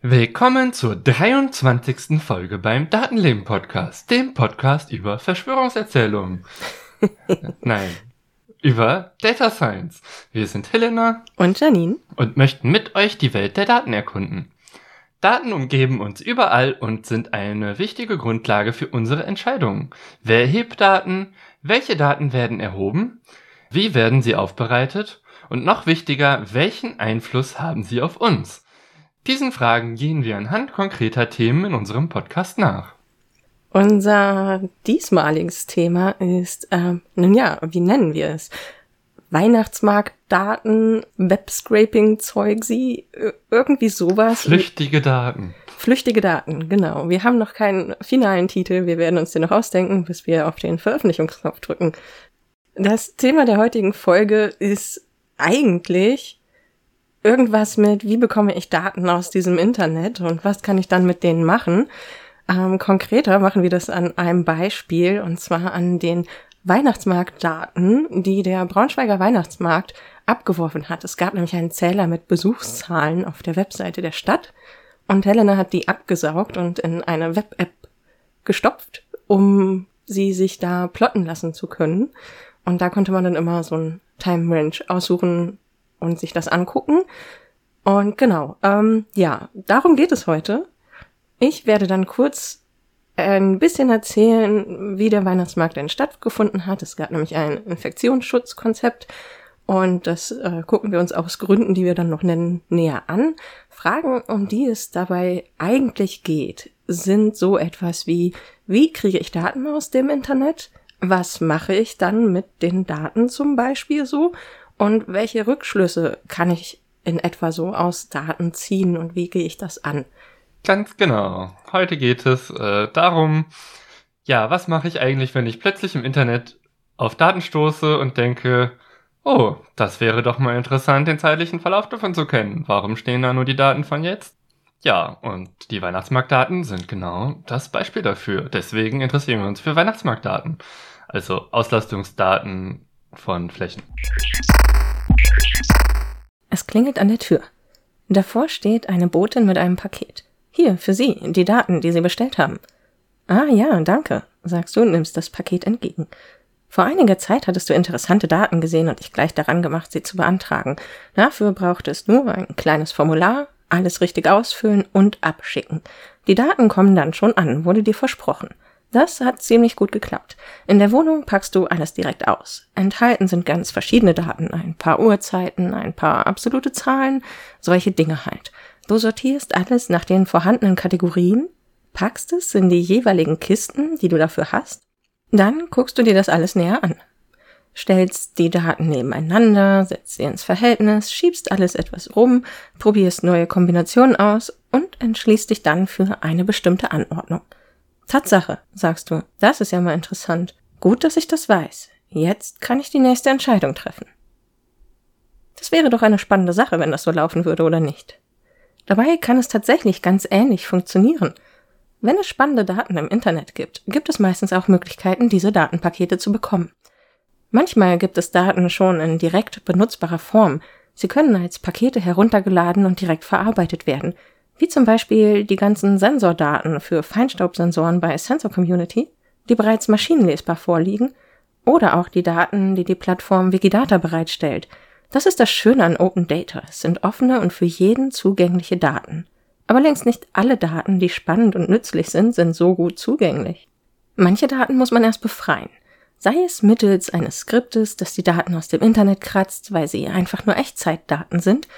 Willkommen zur 23. Folge beim Datenleben Podcast, dem Podcast über Verschwörungserzählungen. Nein, über Data Science. Wir sind Helena und Janine und möchten mit euch die Welt der Daten erkunden. Daten umgeben uns überall und sind eine wichtige Grundlage für unsere Entscheidungen. Wer erhebt Daten? Welche Daten werden erhoben? Wie werden sie aufbereitet? Und noch wichtiger, welchen Einfluss haben sie auf uns? Diesen Fragen gehen wir anhand konkreter Themen in unserem Podcast nach. Unser diesmaliges Thema ist, äh, nun ja, wie nennen wir es? Weihnachtsmarktdaten, Webscraping-Zeug, sie, irgendwie sowas. Flüchtige Daten. Flüchtige Daten, genau. Wir haben noch keinen finalen Titel, wir werden uns den noch ausdenken, bis wir auf den Veröffentlichungsknopf drücken. Das Thema der heutigen Folge ist eigentlich irgendwas mit, wie bekomme ich Daten aus diesem Internet und was kann ich dann mit denen machen? Ähm, konkreter machen wir das an einem Beispiel und zwar an den Weihnachtsmarktdaten, die der Braunschweiger Weihnachtsmarkt abgeworfen hat. Es gab nämlich einen Zähler mit Besuchszahlen auf der Webseite der Stadt und Helena hat die abgesaugt und in eine Web-App gestopft, um sie sich da plotten lassen zu können. Und da konnte man dann immer so ein Time Range aussuchen und sich das angucken. Und genau, ähm, ja, darum geht es heute. Ich werde dann kurz ein bisschen erzählen, wie der Weihnachtsmarkt denn stattgefunden hat. Es gab nämlich ein Infektionsschutzkonzept und das äh, gucken wir uns aus Gründen, die wir dann noch nennen, näher an. Fragen, um die es dabei eigentlich geht, sind so etwas wie, wie kriege ich Daten aus dem Internet? Was mache ich dann mit den Daten zum Beispiel so? Und welche Rückschlüsse kann ich in etwa so aus Daten ziehen und wie gehe ich das an? Ganz genau. Heute geht es äh, darum, ja, was mache ich eigentlich, wenn ich plötzlich im Internet auf Daten stoße und denke, oh, das wäre doch mal interessant, den zeitlichen Verlauf davon zu kennen. Warum stehen da nur die Daten von jetzt? Ja, und die Weihnachtsmarktdaten sind genau das Beispiel dafür. Deswegen interessieren wir uns für Weihnachtsmarktdaten. Also Auslastungsdaten von Flächen. Es klingelt an der Tür. Davor steht eine Botin mit einem Paket. Hier, für Sie, die Daten, die Sie bestellt haben. Ah ja, danke, sagst du und nimmst das Paket entgegen. Vor einiger Zeit hattest du interessante Daten gesehen und dich gleich daran gemacht, sie zu beantragen. Dafür braucht es nur ein kleines Formular, alles richtig ausfüllen und abschicken. Die Daten kommen dann schon an, wurde dir versprochen. Das hat ziemlich gut geklappt. In der Wohnung packst du alles direkt aus. Enthalten sind ganz verschiedene Daten, ein paar Uhrzeiten, ein paar absolute Zahlen, solche Dinge halt. Du sortierst alles nach den vorhandenen Kategorien, packst es in die jeweiligen Kisten, die du dafür hast, dann guckst du dir das alles näher an. Stellst die Daten nebeneinander, setzt sie ins Verhältnis, schiebst alles etwas rum, probierst neue Kombinationen aus und entschließt dich dann für eine bestimmte Anordnung. Tatsache, sagst du, das ist ja mal interessant. Gut, dass ich das weiß. Jetzt kann ich die nächste Entscheidung treffen. Das wäre doch eine spannende Sache, wenn das so laufen würde oder nicht. Dabei kann es tatsächlich ganz ähnlich funktionieren. Wenn es spannende Daten im Internet gibt, gibt es meistens auch Möglichkeiten, diese Datenpakete zu bekommen. Manchmal gibt es Daten schon in direkt benutzbarer Form. Sie können als Pakete heruntergeladen und direkt verarbeitet werden, wie zum Beispiel die ganzen Sensordaten für Feinstaubsensoren bei Sensor Community, die bereits maschinenlesbar vorliegen, oder auch die Daten, die die Plattform Wikidata bereitstellt, das ist das Schöne an Open Data. Es sind offene und für jeden zugängliche Daten. Aber längst nicht alle Daten, die spannend und nützlich sind, sind so gut zugänglich. Manche Daten muss man erst befreien. Sei es mittels eines Skriptes, das die Daten aus dem Internet kratzt, weil sie einfach nur Echtzeitdaten sind,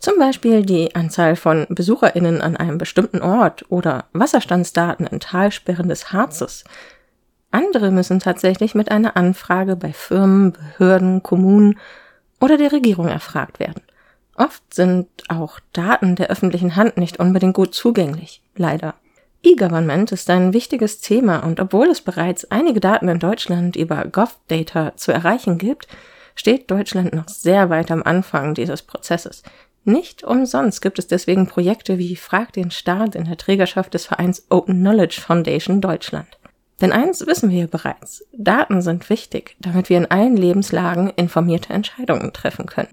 zum Beispiel die Anzahl von BesucherInnen an einem bestimmten Ort oder Wasserstandsdaten in Talsperren des Harzes. Andere müssen tatsächlich mit einer Anfrage bei Firmen, Behörden, Kommunen oder der Regierung erfragt werden. Oft sind auch Daten der öffentlichen Hand nicht unbedingt gut zugänglich, leider. E-Government ist ein wichtiges Thema und obwohl es bereits einige Daten in Deutschland über GovData zu erreichen gibt, steht Deutschland noch sehr weit am Anfang dieses Prozesses. Nicht umsonst gibt es deswegen Projekte wie Frag den Staat in der Trägerschaft des Vereins Open Knowledge Foundation Deutschland. Denn eins wissen wir bereits, Daten sind wichtig, damit wir in allen Lebenslagen informierte Entscheidungen treffen können.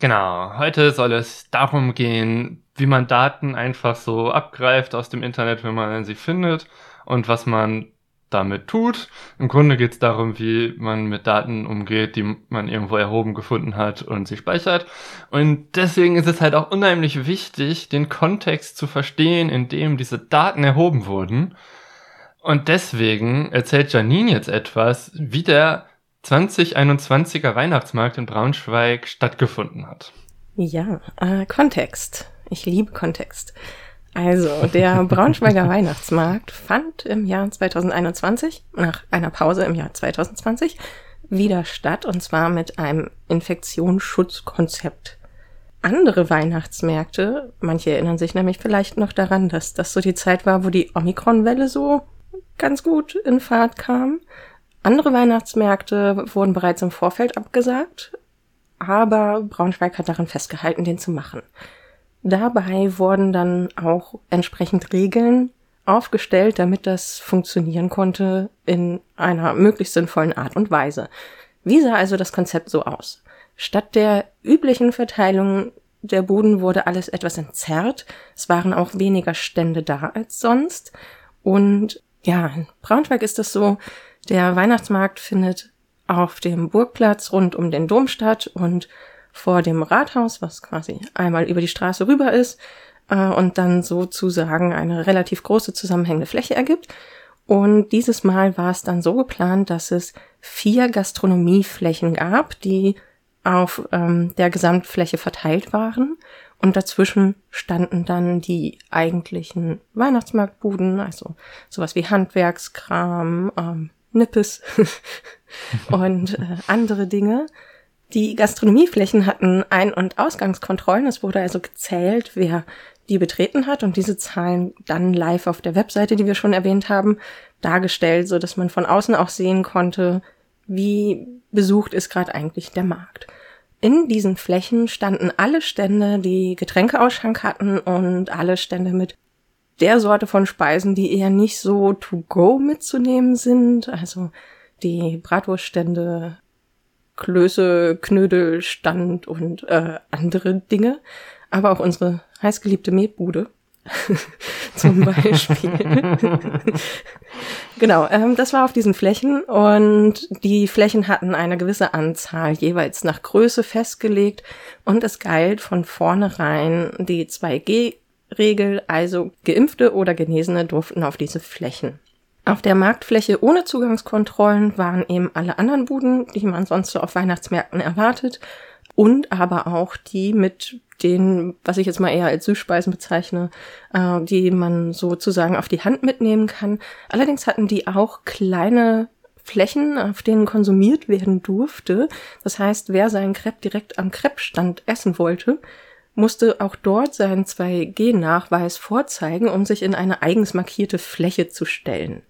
Genau, heute soll es darum gehen, wie man Daten einfach so abgreift aus dem Internet, wenn man sie findet und was man damit tut. Im Grunde geht es darum, wie man mit Daten umgeht, die man irgendwo erhoben gefunden hat und sie speichert. Und deswegen ist es halt auch unheimlich wichtig, den Kontext zu verstehen, in dem diese Daten erhoben wurden. Und deswegen erzählt Janine jetzt etwas, wie der 2021er Weihnachtsmarkt in Braunschweig stattgefunden hat. Ja, äh, Kontext. Ich liebe Kontext. Also, der Braunschweiger Weihnachtsmarkt fand im Jahr 2021, nach einer Pause im Jahr 2020, wieder statt und zwar mit einem Infektionsschutzkonzept. Andere Weihnachtsmärkte, manche erinnern sich nämlich vielleicht noch daran, dass das so die Zeit war, wo die Omikron-Welle so ganz gut in Fahrt kam. Andere Weihnachtsmärkte wurden bereits im Vorfeld abgesagt, aber Braunschweig hat daran festgehalten, den zu machen. Dabei wurden dann auch entsprechend Regeln aufgestellt, damit das funktionieren konnte in einer möglichst sinnvollen Art und Weise. Wie sah also das Konzept so aus? Statt der üblichen Verteilung der Buden wurde alles etwas entzerrt. Es waren auch weniger Stände da als sonst. Und ja, in Braunschweig ist es so, der Weihnachtsmarkt findet auf dem Burgplatz rund um den Dom statt und vor dem Rathaus, was quasi einmal über die Straße rüber ist äh, und dann sozusagen eine relativ große zusammenhängende Fläche ergibt. Und dieses Mal war es dann so geplant, dass es vier Gastronomieflächen gab, die auf ähm, der Gesamtfläche verteilt waren. Und dazwischen standen dann die eigentlichen Weihnachtsmarktbuden, also sowas wie Handwerkskram, ähm, Nippes und äh, andere Dinge. Die Gastronomieflächen hatten Ein- und Ausgangskontrollen. Es wurde also gezählt, wer die betreten hat und diese Zahlen dann live auf der Webseite, die wir schon erwähnt haben, dargestellt, so dass man von außen auch sehen konnte, wie besucht ist gerade eigentlich der Markt. In diesen Flächen standen alle Stände, die Getränkeausschank hatten und alle Stände mit der Sorte von Speisen, die eher nicht so to go mitzunehmen sind. Also die Bratwurststände, Klöße, Knödel, Stand und äh, andere Dinge. Aber auch unsere heißgeliebte Metbude zum Beispiel. genau, ähm, das war auf diesen Flächen und die Flächen hatten eine gewisse Anzahl jeweils nach Größe festgelegt und es galt von vornherein die 2G-Regel, also Geimpfte oder Genesene durften auf diese Flächen. Auf der Marktfläche ohne Zugangskontrollen waren eben alle anderen Buden, die man sonst so auf Weihnachtsmärkten erwartet, und aber auch die mit den, was ich jetzt mal eher als Süßspeisen bezeichne, äh, die man sozusagen auf die Hand mitnehmen kann. Allerdings hatten die auch kleine Flächen, auf denen konsumiert werden durfte. Das heißt, wer seinen Crepe direkt am Crepe-Stand essen wollte, musste auch dort seinen 2G-Nachweis vorzeigen, um sich in eine eigens markierte Fläche zu stellen.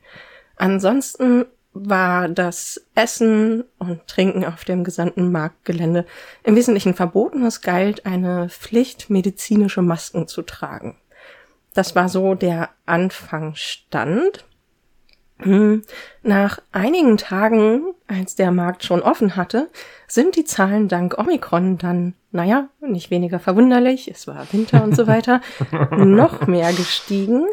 Ansonsten war das Essen und Trinken auf dem gesamten Marktgelände im Wesentlichen verboten. Es galt eine Pflicht, medizinische Masken zu tragen. Das war so der Anfangsstand. Hm, nach einigen Tagen, als der Markt schon offen hatte, sind die Zahlen dank Omikron dann, naja, nicht weniger verwunderlich, es war Winter und so weiter, noch mehr gestiegen.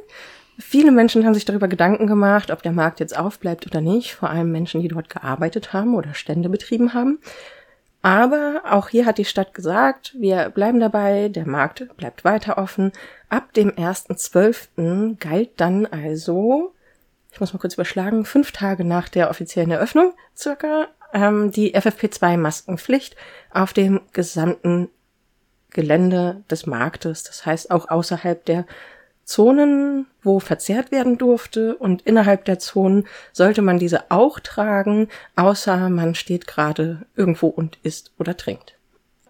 Viele Menschen haben sich darüber Gedanken gemacht, ob der Markt jetzt aufbleibt oder nicht, vor allem Menschen, die dort gearbeitet haben oder Stände betrieben haben. Aber auch hier hat die Stadt gesagt, wir bleiben dabei, der Markt bleibt weiter offen. Ab dem 1.12. galt dann also, ich muss mal kurz überschlagen, fünf Tage nach der offiziellen Eröffnung circa, ähm, die FFP2-Maskenpflicht auf dem gesamten Gelände des Marktes. Das heißt auch außerhalb der Zonen, wo verzehrt werden durfte und innerhalb der Zonen sollte man diese auch tragen, außer man steht gerade irgendwo und isst oder trinkt.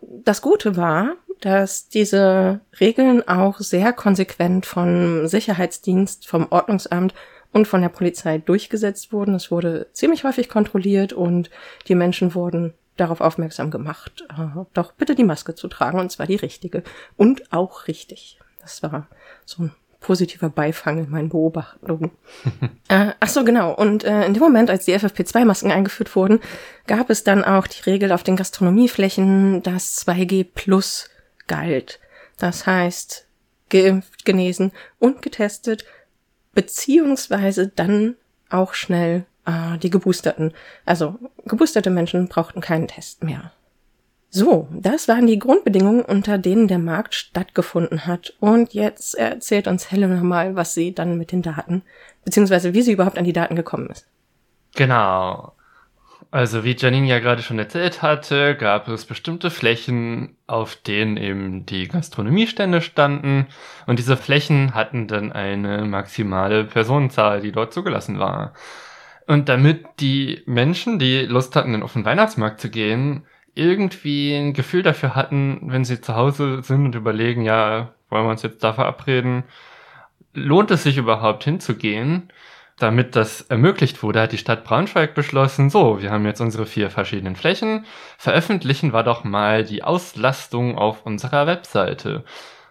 Das Gute war, dass diese Regeln auch sehr konsequent vom Sicherheitsdienst, vom Ordnungsamt und von der Polizei durchgesetzt wurden. Es wurde ziemlich häufig kontrolliert und die Menschen wurden darauf aufmerksam gemacht, äh, doch bitte die Maske zu tragen, und zwar die richtige. Und auch richtig. Das war so ein positiver Beifang in meinen Beobachtungen. äh, ach so, genau. Und äh, in dem Moment, als die FFP2-Masken eingeführt wurden, gab es dann auch die Regel auf den Gastronomieflächen, dass 2G plus galt. Das heißt, geimpft, genesen und getestet, beziehungsweise dann auch schnell äh, die Geboosterten. Also geboosterte Menschen brauchten keinen Test mehr. So, das waren die Grundbedingungen, unter denen der Markt stattgefunden hat. Und jetzt erzählt uns Helena mal, was sie dann mit den Daten, beziehungsweise wie sie überhaupt an die Daten gekommen ist. Genau. Also wie Janine ja gerade schon erzählt hatte, gab es bestimmte Flächen, auf denen eben die Gastronomiestände standen. Und diese Flächen hatten dann eine maximale Personenzahl, die dort zugelassen war. Und damit die Menschen, die Lust hatten, auf den Weihnachtsmarkt zu gehen, irgendwie ein Gefühl dafür hatten, wenn sie zu Hause sind und überlegen, ja, wollen wir uns jetzt da verabreden, lohnt es sich überhaupt hinzugehen? Damit das ermöglicht wurde, hat die Stadt Braunschweig beschlossen, so, wir haben jetzt unsere vier verschiedenen Flächen, veröffentlichen wir doch mal die Auslastung auf unserer Webseite.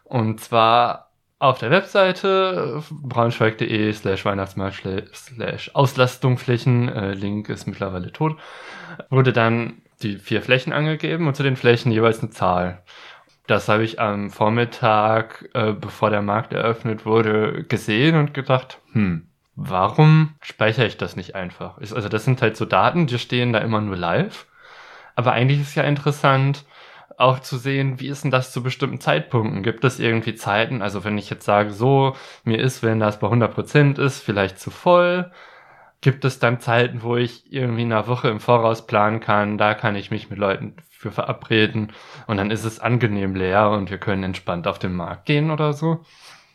Und zwar auf der Webseite braunschweig.de slash Weihnachtsmarkt slash Auslastungflächen, äh, Link ist mittlerweile tot, wurde dann die vier Flächen angegeben und zu den Flächen jeweils eine Zahl. Das habe ich am Vormittag, äh, bevor der Markt eröffnet wurde, gesehen und gedacht, hm, warum speichere ich das nicht einfach? Ist, also das sind halt so Daten, die stehen da immer nur live. Aber eigentlich ist ja interessant, auch zu sehen, wie ist denn das zu bestimmten Zeitpunkten? Gibt es irgendwie Zeiten? Also wenn ich jetzt sage, so, mir ist, wenn das bei 100% ist, vielleicht zu voll gibt es dann Zeiten, wo ich irgendwie eine Woche im Voraus planen kann, da kann ich mich mit Leuten für verabreden und dann ist es angenehm leer und wir können entspannt auf den Markt gehen oder so.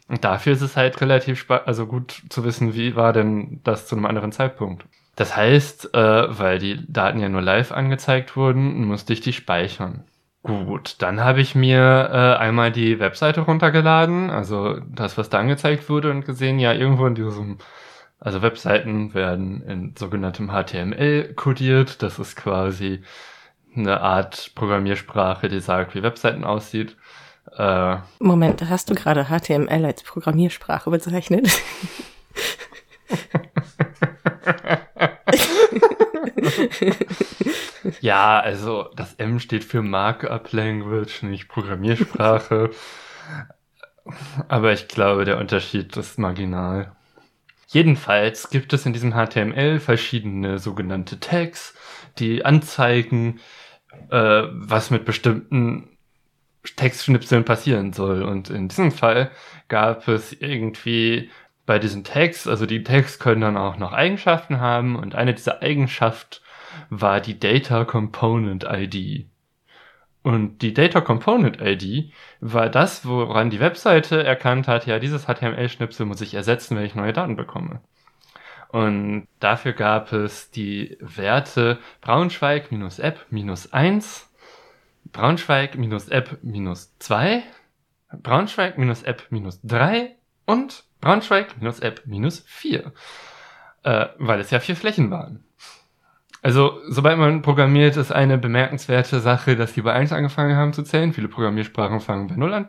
Und dafür ist es halt relativ also gut zu wissen, wie war denn das zu einem anderen Zeitpunkt. Das heißt, äh, weil die Daten ja nur live angezeigt wurden, musste ich die speichern. Gut, dann habe ich mir äh, einmal die Webseite runtergeladen, also das, was da angezeigt wurde und gesehen, ja, irgendwo in diesem also Webseiten werden in sogenanntem HTML kodiert. Das ist quasi eine Art Programmiersprache, die sagt, wie Webseiten aussieht. Äh, Moment, hast du gerade HTML als Programmiersprache bezeichnet? ja, also das M steht für Markup Language, nicht Programmiersprache. Aber ich glaube, der Unterschied ist marginal. Jedenfalls gibt es in diesem HTML verschiedene sogenannte Tags, die anzeigen, äh, was mit bestimmten Textschnipseln passieren soll. Und in diesem Fall gab es irgendwie bei diesen Tags, also die Tags können dann auch noch Eigenschaften haben und eine dieser Eigenschaften war die Data Component ID. Und die Data Component ID war das, woran die Webseite erkannt hat, ja, dieses HTML-Schnipsel muss ich ersetzen, wenn ich neue Daten bekomme. Und dafür gab es die Werte Braunschweig-App-1, Braunschweig-App-2, Braunschweig-App-3 und Braunschweig-App-4, äh, weil es ja vier Flächen waren. Also, sobald man programmiert, ist eine bemerkenswerte Sache, dass die bei 1 angefangen haben zu zählen. Viele Programmiersprachen fangen bei 0 an.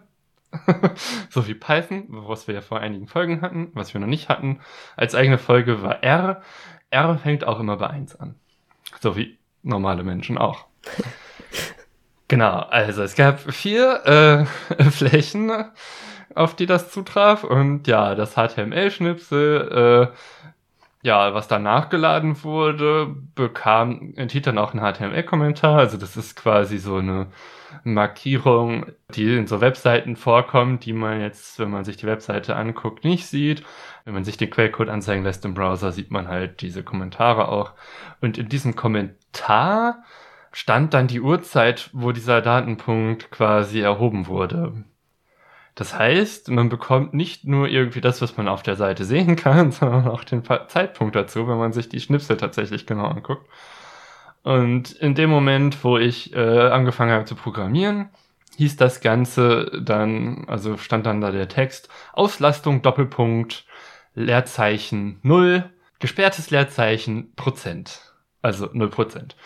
so wie Python, was wir ja vor einigen Folgen hatten, was wir noch nicht hatten. Als eigene Folge war R. R fängt auch immer bei 1 an. So wie normale Menschen auch. genau, also es gab vier äh, Flächen, auf die das zutraf. Und ja, das HTML-Schnipsel äh, ja, was dann nachgeladen wurde, bekam, enthielt dann auch einen HTML-Kommentar. Also das ist quasi so eine Markierung, die in so Webseiten vorkommt, die man jetzt, wenn man sich die Webseite anguckt, nicht sieht. Wenn man sich den Quellcode anzeigen lässt im Browser, sieht man halt diese Kommentare auch. Und in diesem Kommentar stand dann die Uhrzeit, wo dieser Datenpunkt quasi erhoben wurde. Das heißt, man bekommt nicht nur irgendwie das, was man auf der Seite sehen kann, sondern auch den Zeitpunkt dazu, wenn man sich die Schnipsel tatsächlich genau anguckt. Und in dem Moment, wo ich äh, angefangen habe zu programmieren, hieß das Ganze dann, also stand dann da der Text, Auslastung Doppelpunkt Leerzeichen 0, gesperrtes Leerzeichen Prozent. Also 0 Prozent.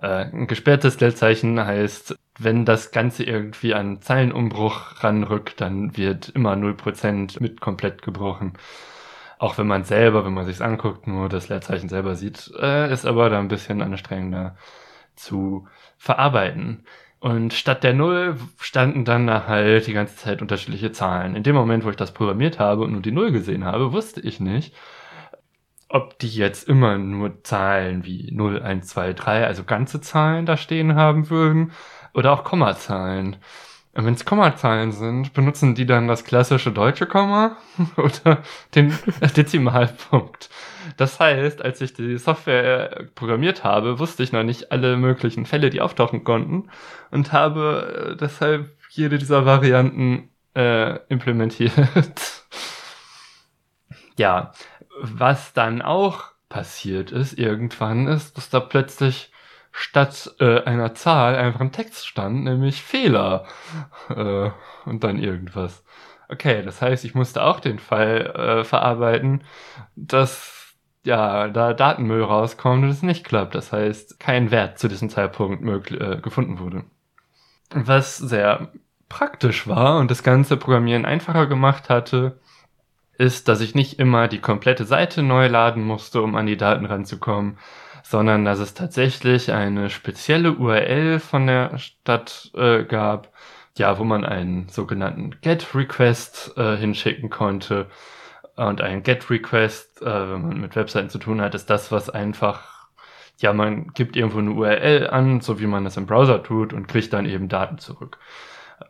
Äh, ein gesperrtes Leerzeichen heißt, wenn das Ganze irgendwie an Zeilenumbruch ranrückt, dann wird immer 0% mit komplett gebrochen. Auch wenn man selber, wenn man sich's anguckt, nur das Leerzeichen selber sieht, äh, ist aber da ein bisschen anstrengender zu verarbeiten. Und statt der Null standen dann da halt die ganze Zeit unterschiedliche Zahlen. In dem Moment, wo ich das programmiert habe und nur die Null gesehen habe, wusste ich nicht, ob die jetzt immer nur Zahlen wie 0, 1, 2, 3, also ganze Zahlen da stehen haben würden, oder auch Kommazahlen. Wenn es Kommazahlen sind, benutzen die dann das klassische deutsche Komma oder den Dezimalpunkt. Das heißt, als ich die Software programmiert habe, wusste ich noch nicht alle möglichen Fälle, die auftauchen konnten und habe äh, deshalb jede dieser Varianten äh, implementiert. ja, was dann auch passiert ist irgendwann ist, dass da plötzlich statt äh, einer Zahl einfach ein Text stand, nämlich Fehler äh, und dann irgendwas. Okay, das heißt, ich musste auch den Fall äh, verarbeiten, dass ja da Datenmüll rauskommt und es nicht klappt. Das heißt, kein Wert zu diesem Zeitpunkt äh, gefunden wurde. Was sehr praktisch war und das ganze Programmieren einfacher gemacht hatte, ist, dass ich nicht immer die komplette Seite neu laden musste, um an die Daten ranzukommen, sondern dass es tatsächlich eine spezielle URL von der Stadt äh, gab, ja, wo man einen sogenannten GET-Request äh, hinschicken konnte. Und ein GET-Request, äh, wenn man mit Webseiten zu tun hat, ist das, was einfach, ja, man gibt irgendwo eine URL an, so wie man das im Browser tut und kriegt dann eben Daten zurück.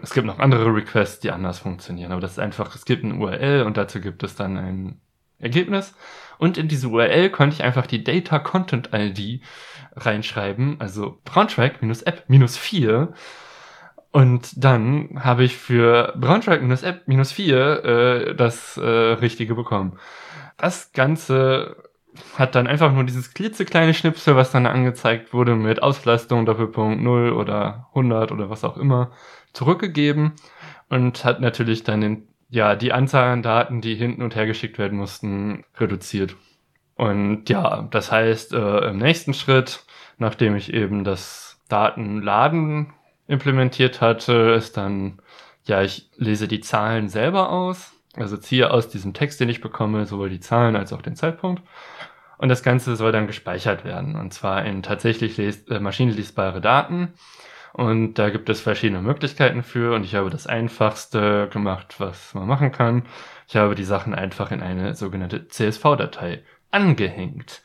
Es gibt noch andere Requests, die anders funktionieren, aber das ist einfach, es gibt eine URL und dazu gibt es dann ein Ergebnis. Und in diese URL konnte ich einfach die Data Content ID reinschreiben, also Braunschweig-App-4. Und dann habe ich für Braunschweig-App-4 äh, das äh, Richtige bekommen. Das Ganze hat dann einfach nur dieses klitzekleine Schnipsel, was dann angezeigt wurde mit Auslastung, Doppelpunkt 0 oder 100 oder was auch immer, zurückgegeben und hat natürlich dann den, ja, die Anzahl an Daten, die hinten und her geschickt werden mussten, reduziert. Und ja, das heißt, äh, im nächsten Schritt, nachdem ich eben das Datenladen implementiert hatte, ist dann, ja, ich lese die Zahlen selber aus, also ziehe aus diesem Text, den ich bekomme, sowohl die Zahlen als auch den Zeitpunkt. Und das Ganze soll dann gespeichert werden, und zwar in tatsächlich les äh, maschinenlesbare Daten. Und da gibt es verschiedene Möglichkeiten für und ich habe das einfachste gemacht, was man machen kann. Ich habe die Sachen einfach in eine sogenannte CSV-Datei angehängt.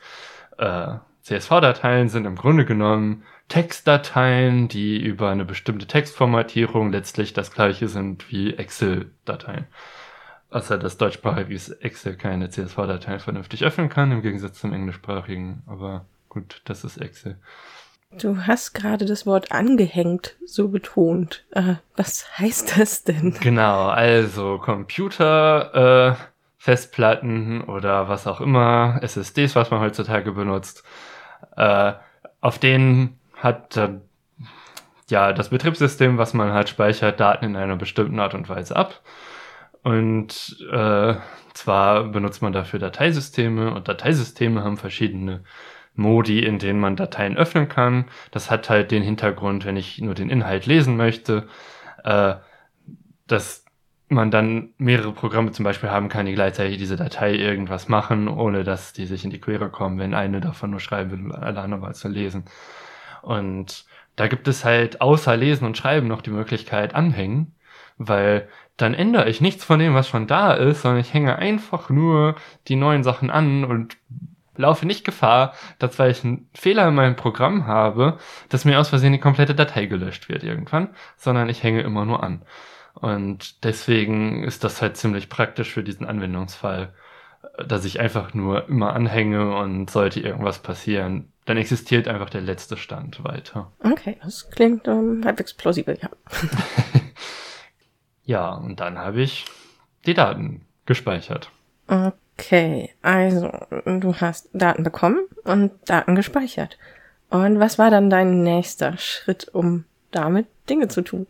Äh, CSV-Dateien sind im Grunde genommen Textdateien, die über eine bestimmte Textformatierung letztlich das gleiche sind wie Excel-Dateien. Außer dass deutschsprachiges Excel keine CSV-Dateien vernünftig öffnen kann, im Gegensatz zum englischsprachigen. Aber gut, das ist Excel. Du hast gerade das Wort angehängt so betont. Äh, was heißt das denn? Genau, also Computer, äh, Festplatten oder was auch immer, SSDs, was man heutzutage benutzt, äh, auf denen hat ja das Betriebssystem, was man halt speichert, Daten in einer bestimmten Art und Weise ab. Und äh, zwar benutzt man dafür Dateisysteme und Dateisysteme haben verschiedene Modi, in denen man Dateien öffnen kann. Das hat halt den Hintergrund, wenn ich nur den Inhalt lesen möchte, äh, dass man dann mehrere Programme zum Beispiel haben kann, die gleichzeitig diese Datei irgendwas machen, ohne dass die sich in die Quere kommen, wenn eine davon nur schreiben will und alle anderen mal zu lesen. Und da gibt es halt außer Lesen und Schreiben noch die Möglichkeit anhängen, weil dann ändere ich nichts von dem, was schon da ist, sondern ich hänge einfach nur die neuen Sachen an und laufe nicht Gefahr, dass weil ich einen Fehler in meinem Programm habe, dass mir aus Versehen die komplette Datei gelöscht wird irgendwann, sondern ich hänge immer nur an. Und deswegen ist das halt ziemlich praktisch für diesen Anwendungsfall, dass ich einfach nur immer anhänge und sollte irgendwas passieren, dann existiert einfach der letzte Stand weiter. Okay, das klingt um, halbwegs plausibel, ja. ja, und dann habe ich die Daten gespeichert. Okay, also du hast Daten bekommen und Daten gespeichert. Und was war dann dein nächster Schritt, um damit Dinge zu tun?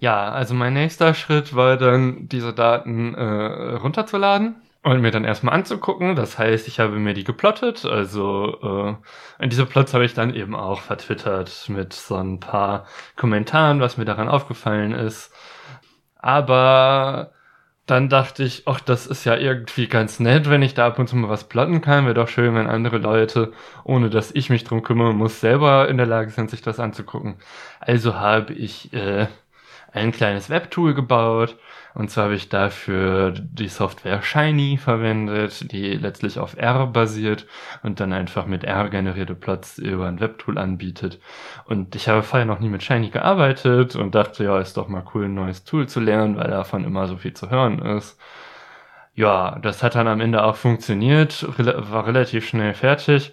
Ja, also mein nächster Schritt war dann, diese Daten äh, runterzuladen und mir dann erstmal anzugucken. Das heißt, ich habe mir die geplottet. Also äh, diese Plots habe ich dann eben auch vertwittert mit so ein paar Kommentaren, was mir daran aufgefallen ist. Aber dann dachte ich, ach, das ist ja irgendwie ganz nett, wenn ich da ab und zu mal was plotten kann. Wäre doch schön, wenn andere Leute, ohne dass ich mich drum kümmern muss, selber in der Lage sind, sich das anzugucken. Also habe ich äh, ein kleines Webtool gebaut. Und zwar habe ich dafür die Software Shiny verwendet, die letztlich auf R basiert und dann einfach mit R generierte Plots über ein Webtool anbietet. Und ich habe vorher noch nie mit Shiny gearbeitet und dachte, ja, ist doch mal cool, ein neues Tool zu lernen, weil davon immer so viel zu hören ist. Ja, das hat dann am Ende auch funktioniert, war relativ schnell fertig,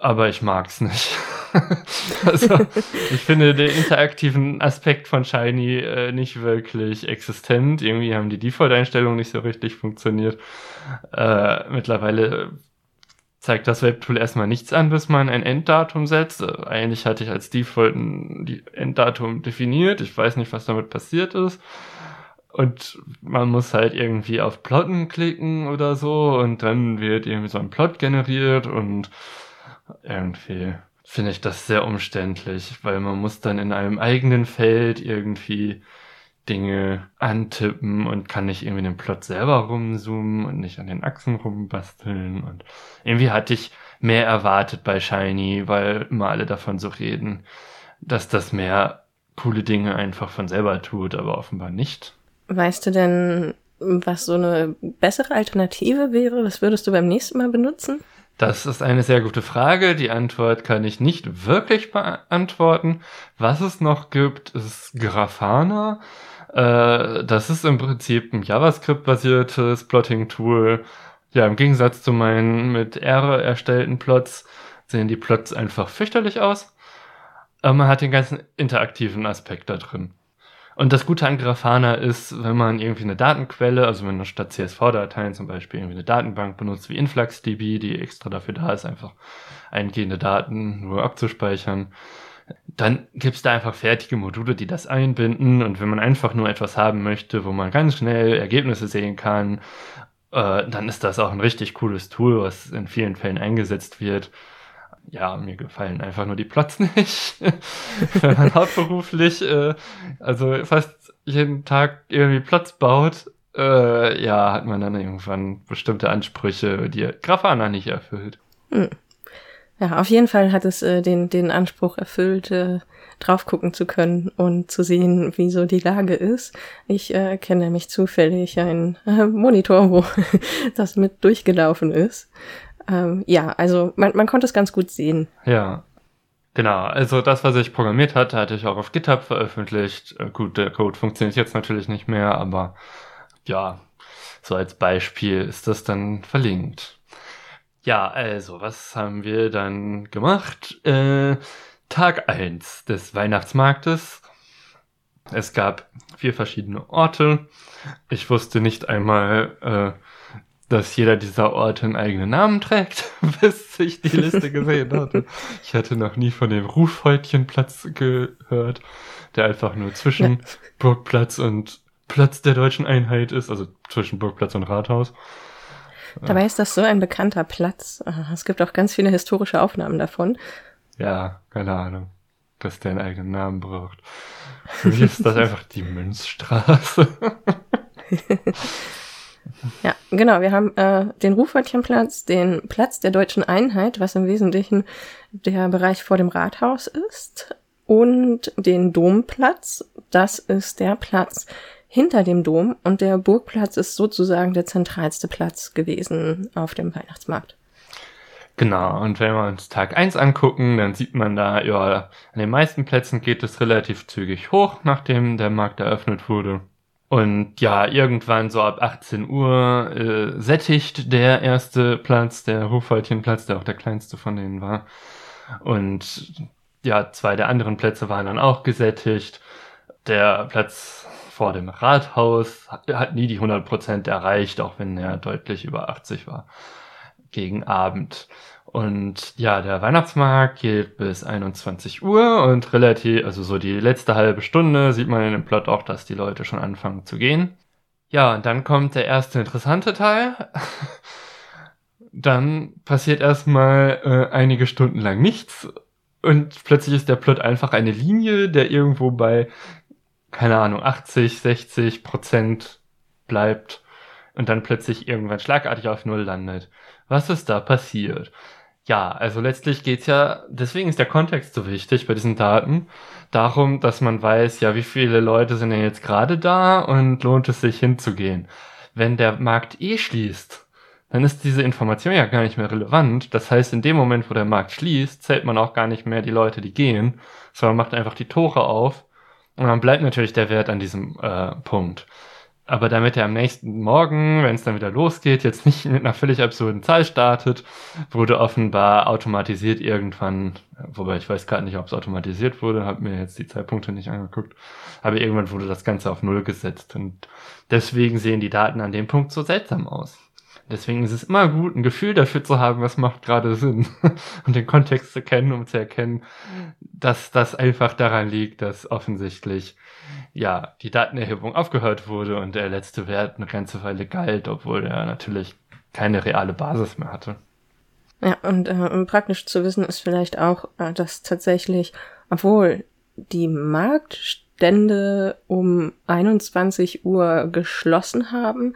aber ich mag's nicht. also, ich finde den interaktiven Aspekt von Shiny äh, nicht wirklich existent. Irgendwie haben die Default-Einstellungen nicht so richtig funktioniert. Äh, mittlerweile zeigt das Webtool erstmal nichts an, bis man ein Enddatum setzt. Äh, eigentlich hatte ich als Default ein Enddatum definiert. Ich weiß nicht, was damit passiert ist. Und man muss halt irgendwie auf Plotten klicken oder so und dann wird irgendwie so ein Plot generiert und irgendwie finde ich das sehr umständlich, weil man muss dann in einem eigenen Feld irgendwie Dinge antippen und kann nicht irgendwie den Plot selber rumzoomen und nicht an den Achsen rumbasteln. Und irgendwie hatte ich mehr erwartet bei Shiny, weil immer alle davon so reden, dass das mehr coole Dinge einfach von selber tut, aber offenbar nicht. Weißt du denn, was so eine bessere Alternative wäre? Was würdest du beim nächsten Mal benutzen? Das ist eine sehr gute Frage. Die Antwort kann ich nicht wirklich beantworten. Was es noch gibt, ist Grafana. Äh, das ist im Prinzip ein JavaScript-basiertes Plotting-Tool. Ja, im Gegensatz zu meinen mit R erstellten Plots sehen die Plots einfach fürchterlich aus. Aber man hat den ganzen interaktiven Aspekt da drin. Und das Gute an Grafana ist, wenn man irgendwie eine Datenquelle, also wenn man statt CSV-Dateien zum Beispiel irgendwie eine Datenbank benutzt wie InfluxDB, die extra dafür da ist, einfach eingehende Daten nur abzuspeichern, dann gibt's da einfach fertige Module, die das einbinden. Und wenn man einfach nur etwas haben möchte, wo man ganz schnell Ergebnisse sehen kann, äh, dann ist das auch ein richtig cooles Tool, was in vielen Fällen eingesetzt wird ja, mir gefallen einfach nur die Plots nicht. Wenn man hauptberuflich, äh, also fast jeden Tag irgendwie Plots baut, äh, ja, hat man dann irgendwann bestimmte Ansprüche, die Grafana nicht erfüllt. Hm. Ja, auf jeden Fall hat es äh, den, den Anspruch erfüllt, äh, drauf gucken zu können und zu sehen, wie so die Lage ist. Ich äh, kenne nämlich zufällig einen äh, Monitor, wo das mit durchgelaufen ist. Ähm, ja, also man, man konnte es ganz gut sehen. Ja. Genau, also das, was ich programmiert hatte, hatte ich auch auf GitHub veröffentlicht. Äh, gut, der Code funktioniert jetzt natürlich nicht mehr, aber ja, so als Beispiel ist das dann verlinkt. Ja, also, was haben wir dann gemacht? Äh, Tag eins des Weihnachtsmarktes. Es gab vier verschiedene Orte. Ich wusste nicht einmal, äh, dass jeder dieser Orte einen eigenen Namen trägt, bis ich die Liste gesehen hatte. Ich hatte noch nie von dem Rufhäutchenplatz gehört, der einfach nur zwischen ja. Burgplatz und Platz der deutschen Einheit ist, also zwischen Burgplatz und Rathaus. Dabei ist das so ein bekannter Platz. Es gibt auch ganz viele historische Aufnahmen davon. Ja, keine Ahnung, dass der einen eigenen Namen braucht. Für mich ist das einfach die Münzstraße. Ja, genau. Wir haben äh, den Rufwörtchenplatz, den Platz der deutschen Einheit, was im Wesentlichen der Bereich vor dem Rathaus ist, und den Domplatz. Das ist der Platz hinter dem Dom und der Burgplatz ist sozusagen der zentralste Platz gewesen auf dem Weihnachtsmarkt. Genau, und wenn wir uns Tag eins angucken, dann sieht man da, ja, an den meisten Plätzen geht es relativ zügig hoch, nachdem der Markt eröffnet wurde. Und ja, irgendwann so ab 18 Uhr äh, sättigt der erste Platz, der Hofhäutchenplatz, der auch der kleinste von denen war. Und ja, zwei der anderen Plätze waren dann auch gesättigt. Der Platz vor dem Rathaus hat nie die 100% erreicht, auch wenn er deutlich über 80 war gegen Abend. Und ja, der Weihnachtsmarkt geht bis 21 Uhr und relativ, also so die letzte halbe Stunde sieht man in dem Plot auch, dass die Leute schon anfangen zu gehen. Ja, und dann kommt der erste interessante Teil. dann passiert erstmal äh, einige Stunden lang nichts und plötzlich ist der Plot einfach eine Linie, der irgendwo bei, keine Ahnung, 80, 60 Prozent bleibt und dann plötzlich irgendwann schlagartig auf Null landet. Was ist da passiert? Ja, also letztlich geht's ja, deswegen ist der Kontext so wichtig bei diesen Daten, darum, dass man weiß, ja, wie viele Leute sind denn jetzt gerade da und lohnt es sich hinzugehen. Wenn der Markt eh schließt, dann ist diese Information ja gar nicht mehr relevant. Das heißt, in dem Moment, wo der Markt schließt, zählt man auch gar nicht mehr die Leute, die gehen, sondern macht einfach die Tore auf und dann bleibt natürlich der Wert an diesem äh, Punkt. Aber damit er am nächsten Morgen, wenn es dann wieder losgeht, jetzt nicht mit einer völlig absurden Zahl startet, wurde offenbar automatisiert irgendwann, wobei ich weiß gerade nicht, ob es automatisiert wurde, habe mir jetzt die Zeitpunkte nicht angeguckt, aber irgendwann wurde das Ganze auf Null gesetzt und deswegen sehen die Daten an dem Punkt so seltsam aus. Deswegen ist es immer gut, ein Gefühl dafür zu haben, was macht gerade Sinn und den Kontext zu kennen, um zu erkennen, dass das einfach daran liegt, dass offensichtlich ja die Datenerhebung aufgehört wurde und der letzte Wert eine ganze Weile galt, obwohl er natürlich keine reale Basis mehr hatte. Ja, und äh, praktisch zu wissen ist vielleicht auch, äh, dass tatsächlich, obwohl die Marktstände um 21 Uhr geschlossen haben,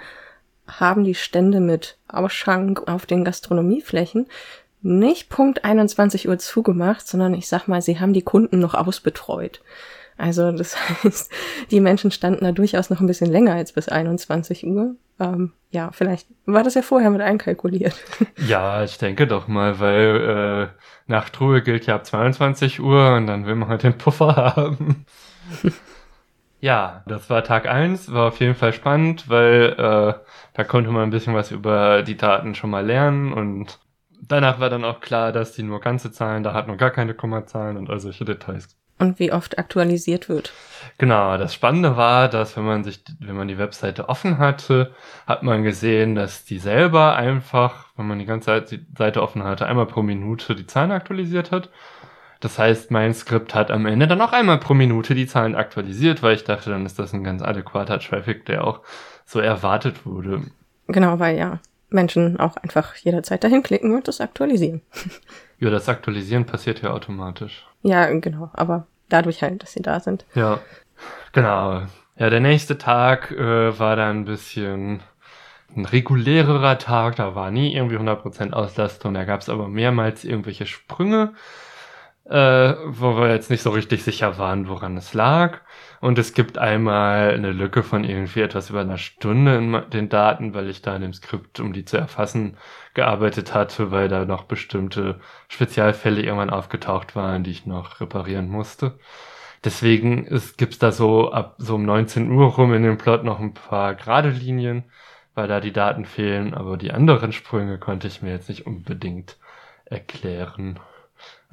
haben die Stände mit Ausschank auf den Gastronomieflächen nicht Punkt 21 Uhr zugemacht, sondern ich sag mal, sie haben die Kunden noch ausbetreut. Also das heißt, die Menschen standen da durchaus noch ein bisschen länger als bis 21 Uhr. Ähm, ja, vielleicht war das ja vorher mit einkalkuliert. Ja, ich denke doch mal, weil äh, Nachtruhe gilt ja ab 22 Uhr und dann will man halt den Puffer haben. Ja, das war Tag eins, war auf jeden Fall spannend, weil äh, da konnte man ein bisschen was über die Daten schon mal lernen und danach war dann auch klar, dass die nur ganze Zahlen, da hat noch gar keine Kommazahlen und all solche Details und wie oft aktualisiert wird. Genau, das Spannende war, dass wenn man sich, wenn man die Webseite offen hatte, hat man gesehen, dass die selber einfach, wenn man die ganze Seite offen hatte, einmal pro Minute die Zahlen aktualisiert hat. Das heißt, mein Skript hat am Ende dann auch einmal pro Minute die Zahlen aktualisiert, weil ich dachte, dann ist das ein ganz adäquater Traffic, der auch so erwartet wurde. Genau, weil ja Menschen auch einfach jederzeit dahin klicken und das aktualisieren. Ja, das Aktualisieren passiert ja automatisch. Ja, genau, aber dadurch halt, dass sie da sind. Ja, genau. Ja, der nächste Tag äh, war dann ein bisschen ein regulärerer Tag, da war nie irgendwie 100% Auslastung, da gab es aber mehrmals irgendwelche Sprünge, äh, wo wir jetzt nicht so richtig sicher waren, woran es lag. Und es gibt einmal eine Lücke von irgendwie etwas über einer Stunde in den Daten, weil ich da in dem Skript, um die zu erfassen, gearbeitet hatte, weil da noch bestimmte Spezialfälle irgendwann aufgetaucht waren, die ich noch reparieren musste. Deswegen gibt es da so ab so um 19 Uhr rum in dem Plot noch ein paar gerade Linien, weil da die Daten fehlen, aber die anderen Sprünge konnte ich mir jetzt nicht unbedingt erklären.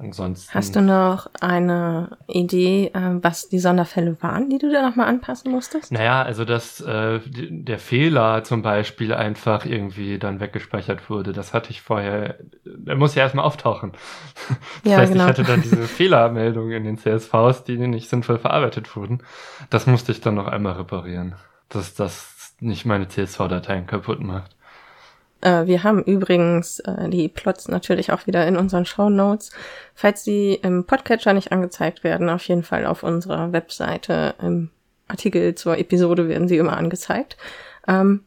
Ansonsten. Hast du noch eine Idee, äh, was die Sonderfälle waren, die du da nochmal anpassen musstest? Naja, also dass äh, der Fehler zum Beispiel einfach irgendwie dann weggespeichert wurde, das hatte ich vorher, der muss ja erstmal auftauchen. Das ja, heißt, genau. ich hatte dann diese Fehlermeldungen in den CSVs, die nicht sinnvoll verarbeitet wurden. Das musste ich dann noch einmal reparieren, dass das nicht meine CSV-Dateien kaputt macht. Äh, wir haben übrigens äh, die Plots natürlich auch wieder in unseren Show Notes. Falls die im Podcatcher nicht angezeigt werden, auf jeden Fall auf unserer Webseite im Artikel zur Episode werden sie immer angezeigt. Ähm,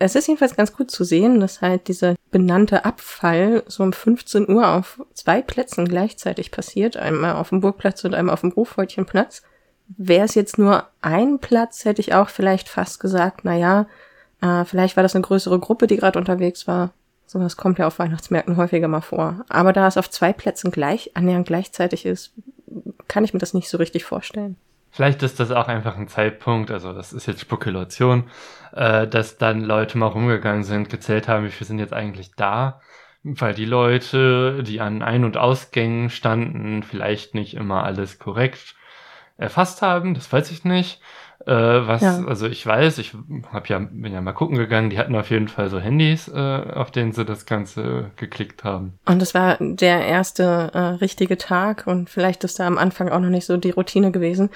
es ist jedenfalls ganz gut zu sehen, dass halt dieser benannte Abfall so um 15 Uhr auf zwei Plätzen gleichzeitig passiert. Einmal auf dem Burgplatz und einmal auf dem Rufwoltchenplatz. Wäre es jetzt nur ein Platz, hätte ich auch vielleicht fast gesagt, na ja, äh, vielleicht war das eine größere Gruppe, die gerade unterwegs war. Sowas kommt ja auf Weihnachtsmärkten häufiger mal vor. Aber da es auf zwei Plätzen gleich, annähernd gleichzeitig ist, kann ich mir das nicht so richtig vorstellen. Vielleicht ist das auch einfach ein Zeitpunkt, also das ist jetzt Spekulation, äh, dass dann Leute mal rumgegangen sind, gezählt haben, wie viele sind jetzt eigentlich da, weil die Leute, die an Ein- und Ausgängen standen, vielleicht nicht immer alles korrekt erfasst haben, das weiß ich nicht. Äh, was, ja. also ich weiß, ich hab ja, bin ja mal gucken gegangen, die hatten auf jeden Fall so Handys, äh, auf denen sie das Ganze geklickt haben. Und das war der erste äh, richtige Tag und vielleicht ist da am Anfang auch noch nicht so die Routine gewesen.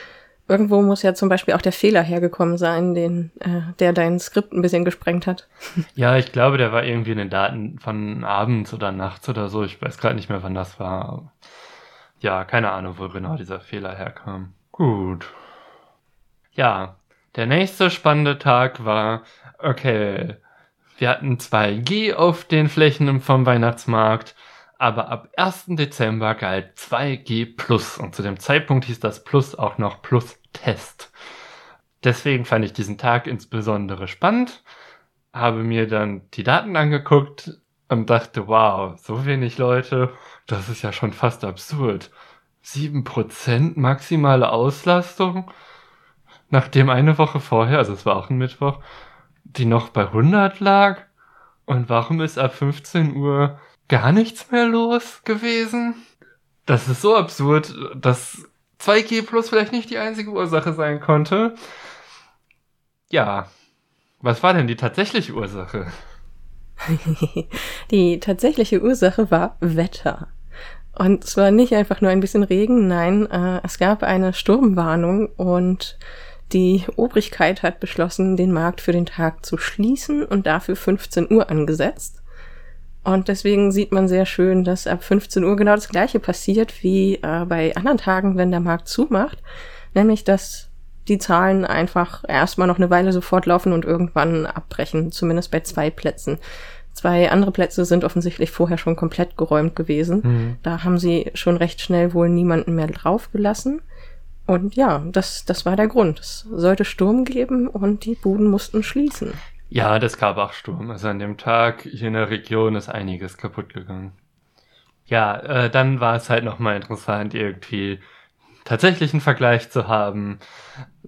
Irgendwo muss ja zum Beispiel auch der Fehler hergekommen sein, den, äh, der dein Skript ein bisschen gesprengt hat. Ja, ich glaube, der war irgendwie in den Daten von abends oder nachts oder so. Ich weiß gerade nicht mehr, wann das war. Ja, keine Ahnung, wo genau dieser Fehler herkam. Gut. Ja, der nächste spannende Tag war, okay, wir hatten 2G auf den Flächen vom Weihnachtsmarkt, aber ab 1. Dezember galt 2G Plus und zu dem Zeitpunkt hieß das Plus auch noch Plus Test. Deswegen fand ich diesen Tag insbesondere spannend, habe mir dann die Daten angeguckt und dachte, wow, so wenig Leute, das ist ja schon fast absurd. 7% maximale Auslastung, nachdem eine Woche vorher, also es war auch ein Mittwoch, die noch bei 100 lag. Und warum ist ab 15 Uhr gar nichts mehr los gewesen? Das ist so absurd, dass 2G Plus vielleicht nicht die einzige Ursache sein konnte. Ja, was war denn die tatsächliche Ursache? die tatsächliche Ursache war Wetter. Und zwar nicht einfach nur ein bisschen Regen, nein, äh, es gab eine Sturmwarnung und die Obrigkeit hat beschlossen, den Markt für den Tag zu schließen und dafür 15 Uhr angesetzt. Und deswegen sieht man sehr schön, dass ab 15 Uhr genau das gleiche passiert wie äh, bei anderen Tagen, wenn der Markt zumacht. Nämlich, dass die Zahlen einfach erstmal noch eine Weile sofort laufen und irgendwann abbrechen, zumindest bei zwei Plätzen. Zwei andere Plätze sind offensichtlich vorher schon komplett geräumt gewesen. Mhm. Da haben sie schon recht schnell wohl niemanden mehr draufgelassen. Und ja, das, das war der Grund. Es sollte Sturm geben und die Buden mussten schließen. Ja, das gab auch Sturm. Also an dem Tag hier in der Region ist einiges kaputt gegangen. Ja, äh, dann war es halt nochmal interessant, irgendwie tatsächlich einen Vergleich zu haben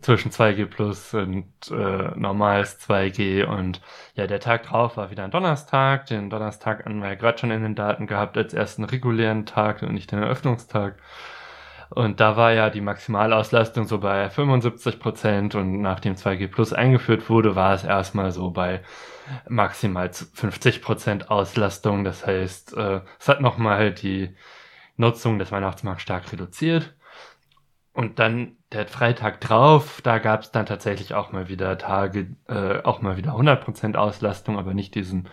zwischen 2G Plus und äh, normales 2G. Und ja, der Tag drauf war wieder ein Donnerstag. Den Donnerstag haben wir ja gerade schon in den Daten gehabt als ersten regulären Tag und nicht den Eröffnungstag. Und da war ja die Maximalauslastung so bei 75 Prozent und nachdem 2G Plus eingeführt wurde, war es erstmal so bei maximal 50 Prozent Auslastung. Das heißt, äh, es hat nochmal die Nutzung des Weihnachtsmarkts stark reduziert. Und dann der Freitag drauf, da gab es dann tatsächlich auch mal wieder Tage, äh, auch mal wieder 100% Auslastung, aber nicht diesen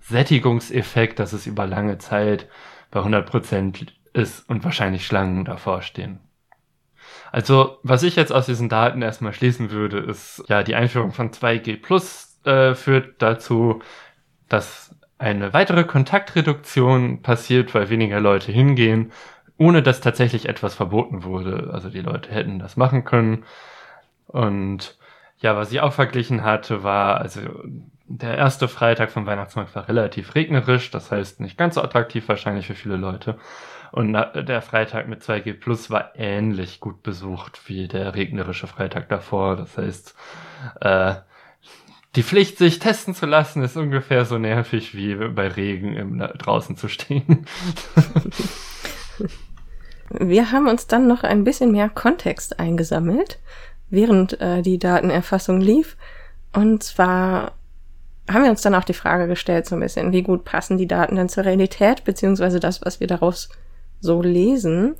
Sättigungseffekt, dass es über lange Zeit bei 100% ist und wahrscheinlich Schlangen davor stehen. Also, was ich jetzt aus diesen Daten erstmal schließen würde, ist, ja, die Einführung von 2G Plus äh, führt dazu, dass eine weitere Kontaktreduktion passiert, weil weniger Leute hingehen, ohne dass tatsächlich etwas verboten wurde. Also die Leute hätten das machen können. Und ja, was ich auch verglichen hatte, war, also der erste Freitag vom Weihnachtsmarkt war relativ regnerisch, das heißt nicht ganz so attraktiv wahrscheinlich für viele Leute. Und der Freitag mit 2G Plus war ähnlich gut besucht wie der regnerische Freitag davor. Das heißt, äh, die Pflicht, sich testen zu lassen, ist ungefähr so nervig wie bei Regen im, draußen zu stehen. Wir haben uns dann noch ein bisschen mehr Kontext eingesammelt, während äh, die Datenerfassung lief. Und zwar haben wir uns dann auch die Frage gestellt, so ein bisschen, wie gut passen die Daten denn zur Realität, beziehungsweise das, was wir daraus so lesen.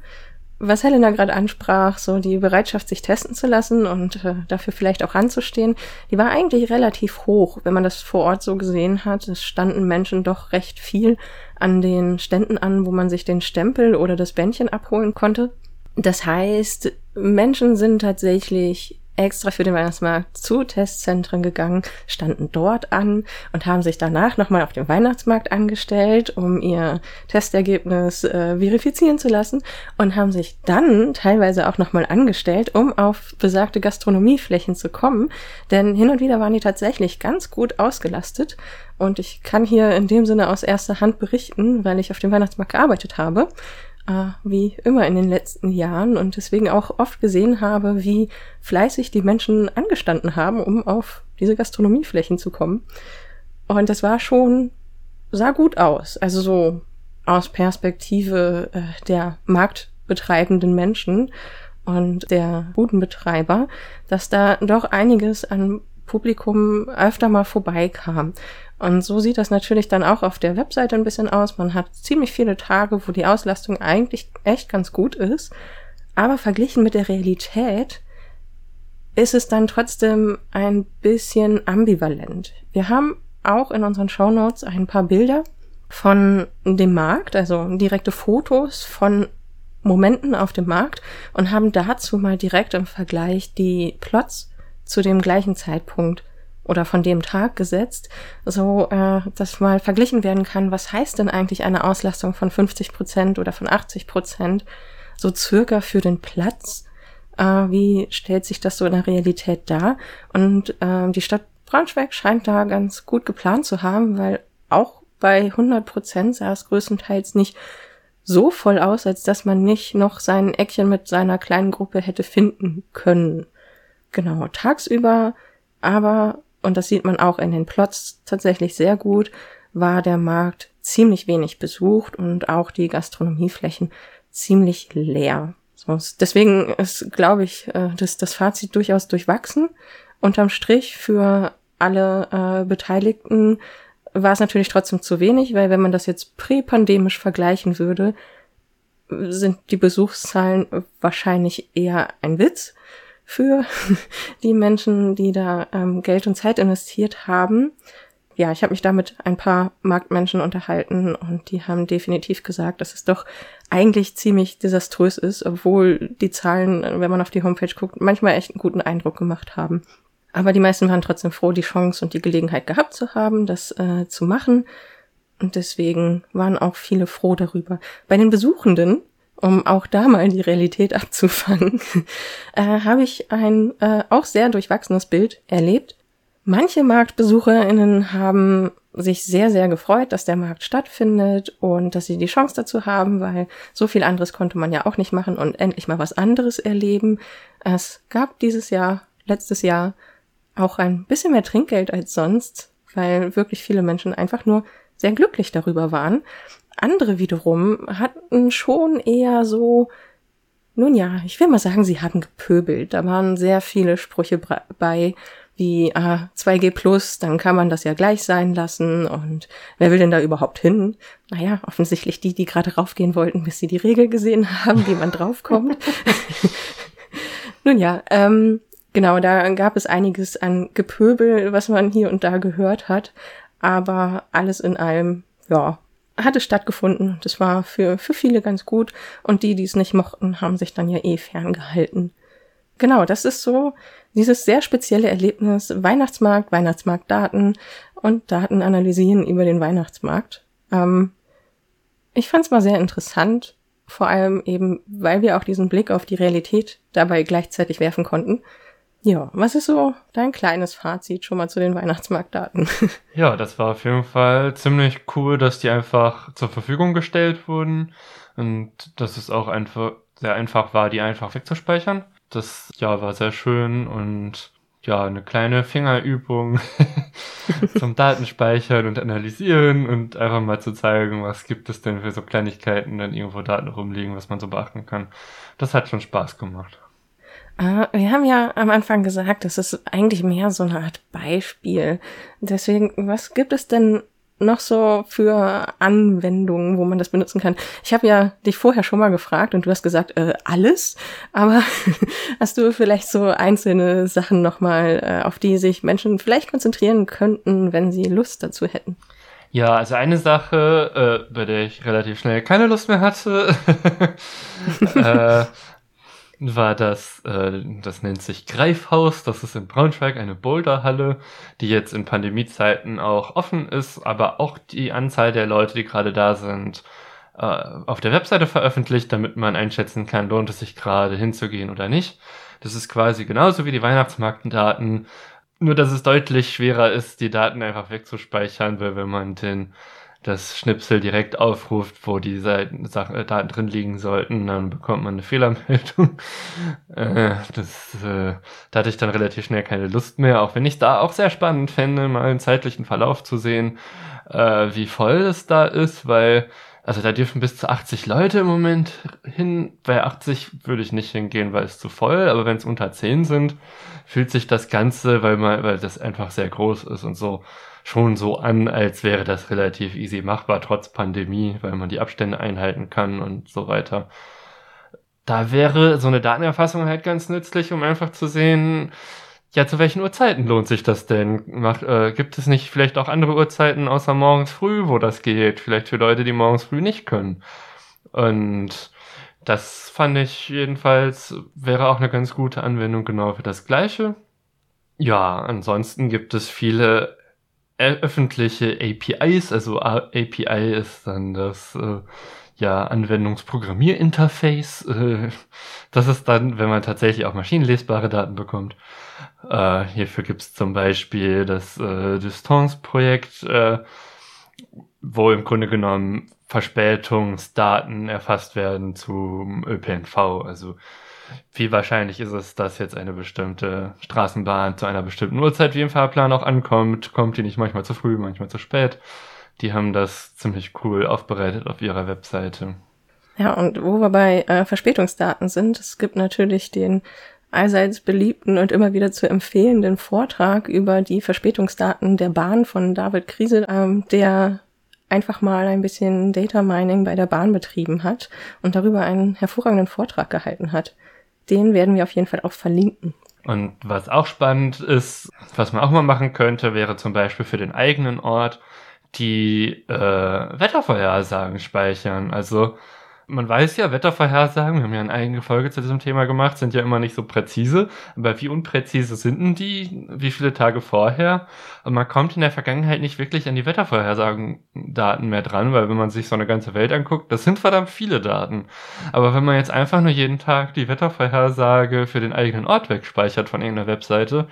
Was Helena gerade ansprach, so die Bereitschaft, sich testen zu lassen und äh, dafür vielleicht auch ranzustehen, die war eigentlich relativ hoch, wenn man das vor Ort so gesehen hat. Es standen Menschen doch recht viel an den Ständen an, wo man sich den Stempel oder das Bändchen abholen konnte. Das heißt, Menschen sind tatsächlich extra für den Weihnachtsmarkt zu Testzentren gegangen, standen dort an und haben sich danach nochmal auf dem Weihnachtsmarkt angestellt, um ihr Testergebnis äh, verifizieren zu lassen und haben sich dann teilweise auch nochmal angestellt, um auf besagte Gastronomieflächen zu kommen, denn hin und wieder waren die tatsächlich ganz gut ausgelastet. Und ich kann hier in dem Sinne aus erster Hand berichten, weil ich auf dem Weihnachtsmarkt gearbeitet habe äh, wie immer in den letzten Jahren und deswegen auch oft gesehen habe, wie fleißig die Menschen angestanden haben, um auf diese Gastronomieflächen zu kommen. Und das war schon, sah gut aus. Also so aus Perspektive äh, der marktbetreibenden Menschen und der Budenbetreiber, dass da doch einiges an Publikum öfter mal vorbeikam. Und so sieht das natürlich dann auch auf der Webseite ein bisschen aus. Man hat ziemlich viele Tage, wo die Auslastung eigentlich echt ganz gut ist. Aber verglichen mit der Realität ist es dann trotzdem ein bisschen ambivalent. Wir haben auch in unseren Shownotes ein paar Bilder von dem Markt, also direkte Fotos von Momenten auf dem Markt und haben dazu mal direkt im Vergleich die Plots zu dem gleichen Zeitpunkt oder von dem Tag gesetzt, so äh, dass mal verglichen werden kann, was heißt denn eigentlich eine Auslastung von 50 Prozent oder von 80 Prozent, so circa für den Platz. Äh, wie stellt sich das so in der Realität dar? Und äh, die Stadt Braunschweig scheint da ganz gut geplant zu haben, weil auch bei 100 Prozent sah es größtenteils nicht so voll aus, als dass man nicht noch sein Eckchen mit seiner kleinen Gruppe hätte finden können. Genau, tagsüber aber, und das sieht man auch in den Plots tatsächlich sehr gut, war der Markt ziemlich wenig besucht und auch die Gastronomieflächen ziemlich leer. Deswegen ist, glaube ich, äh, das, das Fazit durchaus durchwachsen. Unterm Strich für alle äh, Beteiligten war es natürlich trotzdem zu wenig, weil wenn man das jetzt präpandemisch vergleichen würde, sind die Besuchszahlen wahrscheinlich eher ein Witz für die Menschen, die da ähm, Geld und Zeit investiert haben. Ja, ich habe mich da mit ein paar Marktmenschen unterhalten und die haben definitiv gesagt, dass es doch eigentlich ziemlich desaströs ist, obwohl die Zahlen, wenn man auf die Homepage guckt, manchmal echt einen guten Eindruck gemacht haben. Aber die meisten waren trotzdem froh, die Chance und die Gelegenheit gehabt zu haben, das äh, zu machen. Und deswegen waren auch viele froh darüber. Bei den Besuchenden, um auch da mal die Realität abzufangen, äh, habe ich ein äh, auch sehr durchwachsenes Bild erlebt. Manche Marktbesucherinnen haben sich sehr, sehr gefreut, dass der Markt stattfindet und dass sie die Chance dazu haben, weil so viel anderes konnte man ja auch nicht machen und endlich mal was anderes erleben. Es gab dieses Jahr, letztes Jahr, auch ein bisschen mehr Trinkgeld als sonst, weil wirklich viele Menschen einfach nur sehr glücklich darüber waren. Andere wiederum hatten schon eher so, nun ja, ich will mal sagen, sie haben gepöbelt. Da waren sehr viele Sprüche bei, wie ah, 2G plus, dann kann man das ja gleich sein lassen und wer will denn da überhaupt hin? Naja, offensichtlich die, die gerade raufgehen wollten, bis sie die Regel gesehen haben, wie man draufkommt. Nun ja, ähm, Genau, da gab es einiges an Gepöbel, was man hier und da gehört hat. Aber alles in allem, ja, hatte stattgefunden. Das war für, für viele ganz gut. Und die, die es nicht mochten, haben sich dann ja eh ferngehalten. Genau, das ist so dieses sehr spezielle Erlebnis Weihnachtsmarkt, Weihnachtsmarktdaten und Daten analysieren über den Weihnachtsmarkt. Ähm, ich fand es mal sehr interessant, vor allem eben, weil wir auch diesen Blick auf die Realität dabei gleichzeitig werfen konnten. Ja, was ist so dein kleines Fazit schon mal zu den Weihnachtsmarktdaten? Ja, das war auf jeden Fall ziemlich cool, dass die einfach zur Verfügung gestellt wurden und dass es auch einfach sehr einfach war, die einfach wegzuspeichern. Das ja war sehr schön und ja, eine kleine Fingerübung zum Datenspeichern und Analysieren und einfach mal zu zeigen, was gibt es denn für so Kleinigkeiten, wenn irgendwo Daten rumliegen, was man so beachten kann. Das hat schon Spaß gemacht. Uh, wir haben ja am Anfang gesagt, das ist eigentlich mehr so eine Art Beispiel. Deswegen, was gibt es denn noch so für Anwendungen, wo man das benutzen kann? Ich habe ja dich vorher schon mal gefragt und du hast gesagt, äh, alles. Aber hast du vielleicht so einzelne Sachen nochmal, äh, auf die sich Menschen vielleicht konzentrieren könnten, wenn sie Lust dazu hätten? Ja, also eine Sache, äh, bei der ich relativ schnell keine Lust mehr hatte, äh, war das, äh, das nennt sich Greifhaus, das ist in Braunschweig eine Boulderhalle, die jetzt in Pandemiezeiten auch offen ist, aber auch die Anzahl der Leute, die gerade da sind, äh, auf der Webseite veröffentlicht, damit man einschätzen kann, lohnt es sich gerade hinzugehen oder nicht. Das ist quasi genauso wie die Weihnachtsmarktdaten, nur dass es deutlich schwerer ist, die Daten einfach wegzuspeichern, weil wenn man den das Schnipsel direkt aufruft, wo die Seiten, Sachen, äh, Daten drin liegen sollten, dann bekommt man eine Fehlermeldung. äh, das, äh, da hatte ich dann relativ schnell keine Lust mehr, auch wenn ich da auch sehr spannend fände, mal einen zeitlichen Verlauf zu sehen, äh, wie voll es da ist, weil also da dürfen bis zu 80 Leute im Moment hin. Bei 80 würde ich nicht hingehen, weil es zu voll, aber wenn es unter 10 sind, fühlt sich das Ganze, weil man, weil das einfach sehr groß ist und so schon so an, als wäre das relativ easy machbar, trotz Pandemie, weil man die Abstände einhalten kann und so weiter. da wäre so eine Datenerfassung halt ganz nützlich, um einfach zu sehen, ja, zu welchen Uhrzeiten lohnt sich das denn? Macht, äh, gibt es nicht vielleicht auch andere Uhrzeiten außer morgens früh, wo das geht? Vielleicht für Leute, die morgens früh nicht können. Und das fand ich jedenfalls, wäre auch eine ganz gute Anwendung genau für das Gleiche. Ja, ansonsten gibt es viele öffentliche APIs, also API ist dann das äh, ja Anwendungsprogrammierinterface. Äh, das ist dann, wenn man tatsächlich auch maschinenlesbare Daten bekommt. Äh, hierfür gibt es zum Beispiel das äh, Distance-Projekt, äh, wo im Grunde genommen Verspätungsdaten erfasst werden zum ÖPNV. Also wie wahrscheinlich ist es, dass jetzt eine bestimmte Straßenbahn zu einer bestimmten Uhrzeit wie im Fahrplan auch ankommt? Kommt die nicht manchmal zu früh, manchmal zu spät? Die haben das ziemlich cool aufbereitet auf ihrer Webseite. Ja, und wo wir bei äh, Verspätungsdaten sind, es gibt natürlich den allseits beliebten und immer wieder zu empfehlenden Vortrag über die Verspätungsdaten der Bahn von David Kriesel, ähm, der einfach mal ein bisschen Data Mining bei der Bahn betrieben hat und darüber einen hervorragenden Vortrag gehalten hat. Den werden wir auf jeden Fall auch verlinken. Und was auch spannend ist, was man auch mal machen könnte, wäre zum Beispiel für den eigenen Ort die äh, Wettervorhersagen speichern. Also man weiß ja, Wettervorhersagen, wir haben ja eine eigene Folge zu diesem Thema gemacht, sind ja immer nicht so präzise. Aber wie unpräzise sind denn die? Wie viele Tage vorher? Und man kommt in der Vergangenheit nicht wirklich an die Wettervorhersagen-Daten mehr dran, weil wenn man sich so eine ganze Welt anguckt, das sind verdammt viele Daten. Aber wenn man jetzt einfach nur jeden Tag die Wettervorhersage für den eigenen Ort wegspeichert von irgendeiner Webseite,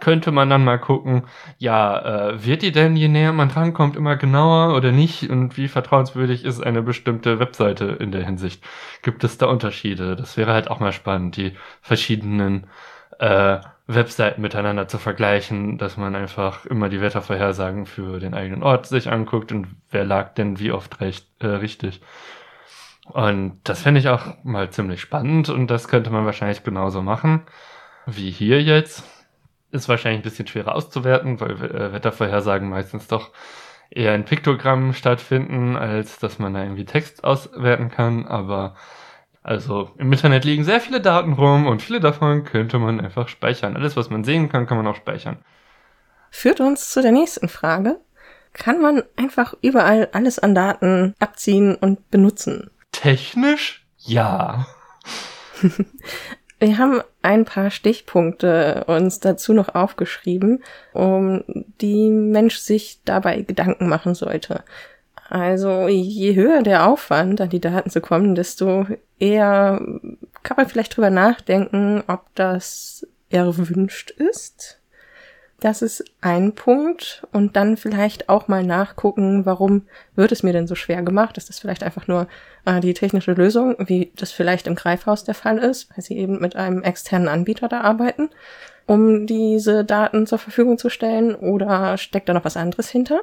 könnte man dann mal gucken, ja, äh, wird die denn, je näher man rankommt, immer genauer oder nicht? Und wie vertrauenswürdig ist eine bestimmte Webseite in der Hinsicht? Gibt es da Unterschiede? Das wäre halt auch mal spannend, die verschiedenen äh, Webseiten miteinander zu vergleichen, dass man einfach immer die Wettervorhersagen für den eigenen Ort sich anguckt und wer lag denn wie oft recht, äh, richtig. Und das fände ich auch mal ziemlich spannend und das könnte man wahrscheinlich genauso machen wie hier jetzt ist wahrscheinlich ein bisschen schwerer auszuwerten, weil äh, Wettervorhersagen meistens doch eher in Piktogrammen stattfinden, als dass man da irgendwie Text auswerten kann. Aber also im Internet liegen sehr viele Daten rum und viele davon könnte man einfach speichern. Alles, was man sehen kann, kann man auch speichern. Führt uns zu der nächsten Frage. Kann man einfach überall alles an Daten abziehen und benutzen? Technisch ja. Wir haben ein paar Stichpunkte uns dazu noch aufgeschrieben, um die Mensch sich dabei Gedanken machen sollte. Also je höher der Aufwand, an die Daten zu kommen, desto eher kann man vielleicht drüber nachdenken, ob das erwünscht ist. Das ist ein Punkt. Und dann vielleicht auch mal nachgucken, warum wird es mir denn so schwer gemacht? Ist das vielleicht einfach nur äh, die technische Lösung, wie das vielleicht im Greifhaus der Fall ist, weil sie eben mit einem externen Anbieter da arbeiten, um diese Daten zur Verfügung zu stellen? Oder steckt da noch was anderes hinter?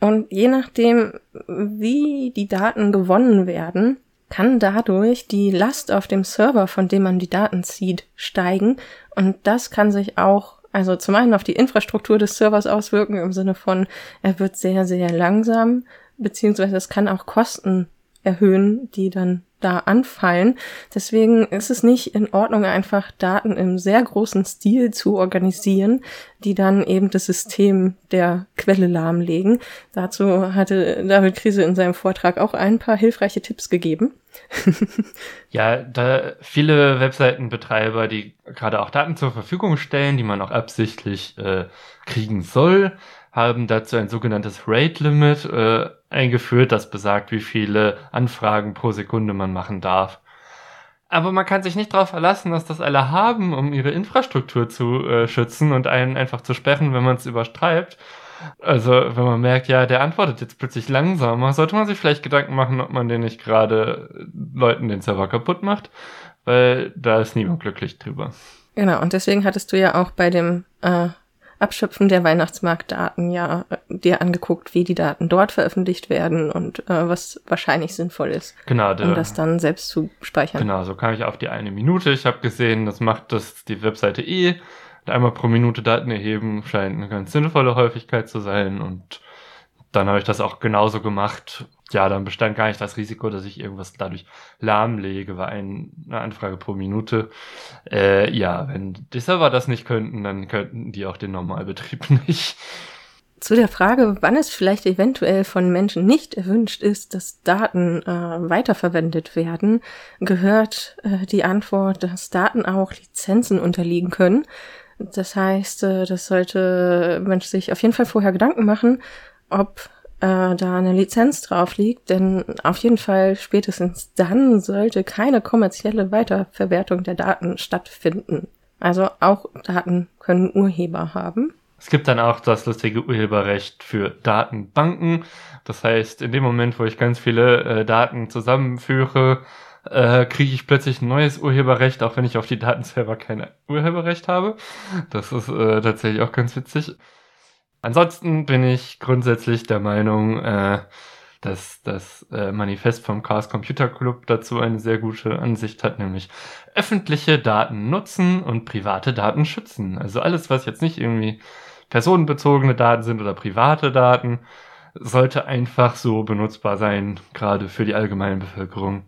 Und je nachdem, wie die Daten gewonnen werden, kann dadurch die Last auf dem Server, von dem man die Daten zieht, steigen. Und das kann sich auch also zum einen auf die Infrastruktur des Servers auswirken im Sinne von, er wird sehr, sehr langsam, beziehungsweise es kann auch Kosten erhöhen, die dann da anfallen. Deswegen ist es nicht in Ordnung, einfach Daten im sehr großen Stil zu organisieren, die dann eben das System der Quelle lahmlegen. Dazu hatte David Krise in seinem Vortrag auch ein paar hilfreiche Tipps gegeben. ja, da viele Webseitenbetreiber, die gerade auch Daten zur Verfügung stellen, die man auch absichtlich äh, kriegen soll, haben dazu ein sogenanntes Rate Limit äh, eingeführt, das besagt, wie viele Anfragen pro Sekunde man machen darf. Aber man kann sich nicht darauf verlassen, dass das alle haben, um ihre Infrastruktur zu äh, schützen und einen einfach zu sperren, wenn man es übertreibt. Also, wenn man merkt, ja, der antwortet jetzt plötzlich langsamer, sollte man sich vielleicht Gedanken machen, ob man den nicht gerade Leuten den Server kaputt macht, weil da ist niemand glücklich drüber. Genau, und deswegen hattest du ja auch bei dem äh, Abschöpfen der Weihnachtsmarktdaten ja dir angeguckt, wie die Daten dort veröffentlicht werden und äh, was wahrscheinlich sinnvoll ist. Genau, der, um das dann selbst zu speichern. Genau, so kam ich auf die eine Minute. Ich habe gesehen, das macht das die Webseite eh. Einmal pro Minute Daten erheben scheint eine ganz sinnvolle Häufigkeit zu sein und dann habe ich das auch genauso gemacht. Ja, dann bestand gar nicht das Risiko, dass ich irgendwas dadurch lahmlege, war ein, eine Anfrage pro Minute. Äh, ja, wenn die Server das nicht könnten, dann könnten die auch den Normalbetrieb nicht. Zu der Frage, wann es vielleicht eventuell von Menschen nicht erwünscht ist, dass Daten äh, weiterverwendet werden, gehört äh, die Antwort, dass Daten auch Lizenzen unterliegen können. Das heißt, äh, das sollte Mensch sich auf jeden Fall vorher Gedanken machen, ob äh, da eine Lizenz drauf liegt, denn auf jeden Fall spätestens dann sollte keine kommerzielle Weiterverwertung der Daten stattfinden. Also auch Daten können Urheber haben. Es gibt dann auch das lustige Urheberrecht für Datenbanken. Das heißt, in dem Moment, wo ich ganz viele äh, Daten zusammenführe, äh, kriege ich plötzlich ein neues Urheberrecht, auch wenn ich auf die Daten selber kein Urheberrecht habe. Das ist äh, tatsächlich auch ganz witzig. Ansonsten bin ich grundsätzlich der Meinung, äh, dass das äh, Manifest vom Chaos Computer Club dazu eine sehr gute Ansicht hat, nämlich öffentliche Daten nutzen und private Daten schützen. Also alles, was jetzt nicht irgendwie personenbezogene Daten sind oder private Daten, sollte einfach so benutzbar sein, gerade für die allgemeine Bevölkerung.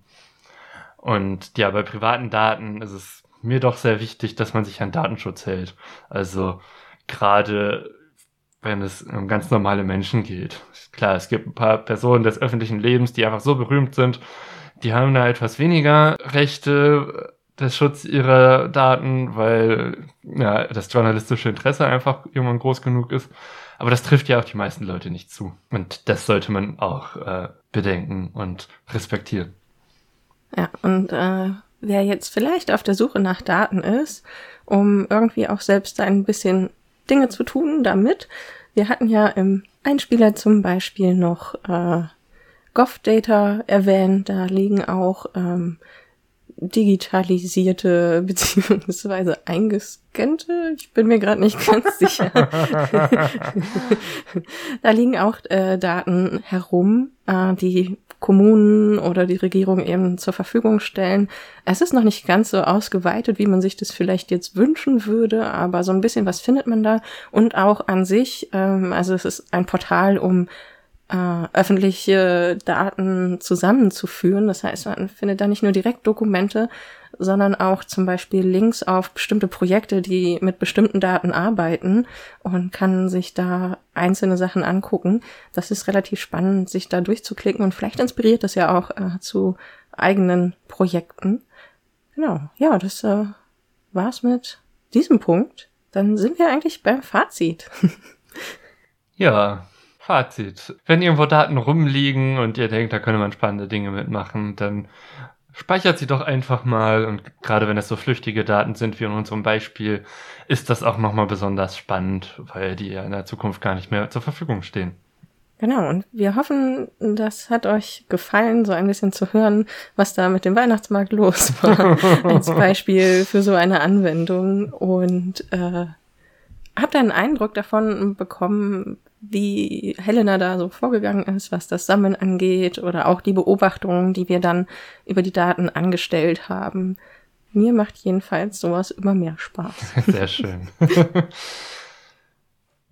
Und ja, bei privaten Daten ist es mir doch sehr wichtig, dass man sich an Datenschutz hält. Also gerade wenn es um ganz normale Menschen geht. Klar, es gibt ein paar Personen des öffentlichen Lebens, die einfach so berühmt sind, die haben da etwas weniger Rechte des Schutz ihrer Daten, weil ja, das journalistische Interesse einfach irgendwann groß genug ist. Aber das trifft ja auch die meisten Leute nicht zu. Und das sollte man auch äh, bedenken und respektieren. Ja, und äh, wer jetzt vielleicht auf der Suche nach Daten ist, um irgendwie auch selbst ein bisschen Dinge zu tun damit. Wir hatten ja im Einspieler zum Beispiel noch äh, GovData erwähnt. Da liegen auch ähm, digitalisierte beziehungsweise eingescannte, ich bin mir gerade nicht ganz sicher. da liegen auch äh, Daten herum, äh, die Kommunen oder die Regierung eben zur Verfügung stellen. Es ist noch nicht ganz so ausgeweitet, wie man sich das vielleicht jetzt wünschen würde, aber so ein bisschen was findet man da. Und auch an sich, ähm, also es ist ein Portal, um äh, öffentliche Daten zusammenzuführen. Das heißt, man findet da nicht nur direkt Dokumente, sondern auch zum Beispiel Links auf bestimmte Projekte, die mit bestimmten Daten arbeiten und kann sich da einzelne Sachen angucken. Das ist relativ spannend, sich da durchzuklicken und vielleicht inspiriert das ja auch äh, zu eigenen Projekten. Genau, ja, das äh, war's mit diesem Punkt. Dann sind wir eigentlich beim Fazit. ja, Fazit. Wenn irgendwo Daten rumliegen und ihr denkt, da könnte man spannende Dinge mitmachen, dann speichert sie doch einfach mal und gerade wenn es so flüchtige Daten sind wie in unserem Beispiel, ist das auch nochmal besonders spannend, weil die ja in der Zukunft gar nicht mehr zur Verfügung stehen. Genau, und wir hoffen, das hat euch gefallen, so ein bisschen zu hören, was da mit dem Weihnachtsmarkt los war, als Beispiel für so eine Anwendung. Und äh, habt einen Eindruck davon bekommen, wie Helena da so vorgegangen ist, was das Sammeln angeht oder auch die Beobachtungen, die wir dann über die Daten angestellt haben. Mir macht jedenfalls sowas immer mehr Spaß. Sehr schön.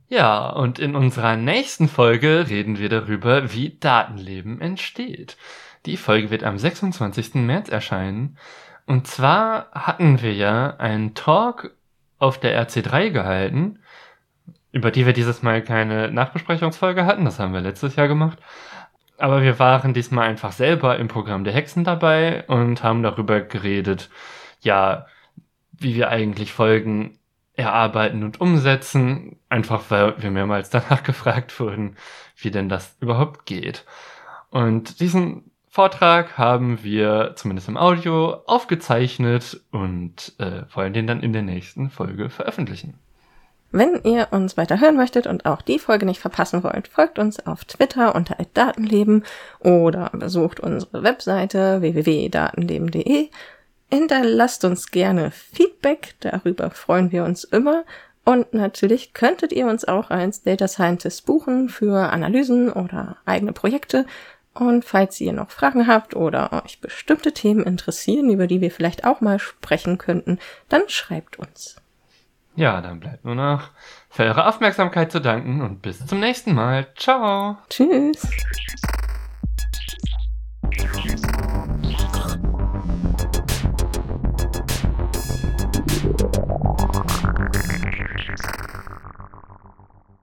ja, und in unserer nächsten Folge reden wir darüber, wie Datenleben entsteht. Die Folge wird am 26. März erscheinen. Und zwar hatten wir ja einen Talk auf der RC3 gehalten über die wir dieses Mal keine Nachbesprechungsfolge hatten. Das haben wir letztes Jahr gemacht. Aber wir waren diesmal einfach selber im Programm der Hexen dabei und haben darüber geredet, ja, wie wir eigentlich Folgen erarbeiten und umsetzen. Einfach weil wir mehrmals danach gefragt wurden, wie denn das überhaupt geht. Und diesen Vortrag haben wir zumindest im Audio aufgezeichnet und äh, wollen den dann in der nächsten Folge veröffentlichen. Wenn ihr uns weiter hören möchtet und auch die Folge nicht verpassen wollt, folgt uns auf Twitter unter Datenleben oder besucht unsere Webseite www.datenleben.de. Hinterlasst uns gerne Feedback, darüber freuen wir uns immer. Und natürlich könntet ihr uns auch als Data Scientist buchen für Analysen oder eigene Projekte. Und falls ihr noch Fragen habt oder euch bestimmte Themen interessieren, über die wir vielleicht auch mal sprechen könnten, dann schreibt uns. Ja, dann bleibt nur noch für eure Aufmerksamkeit zu danken und bis zum nächsten Mal. Ciao. Tschüss.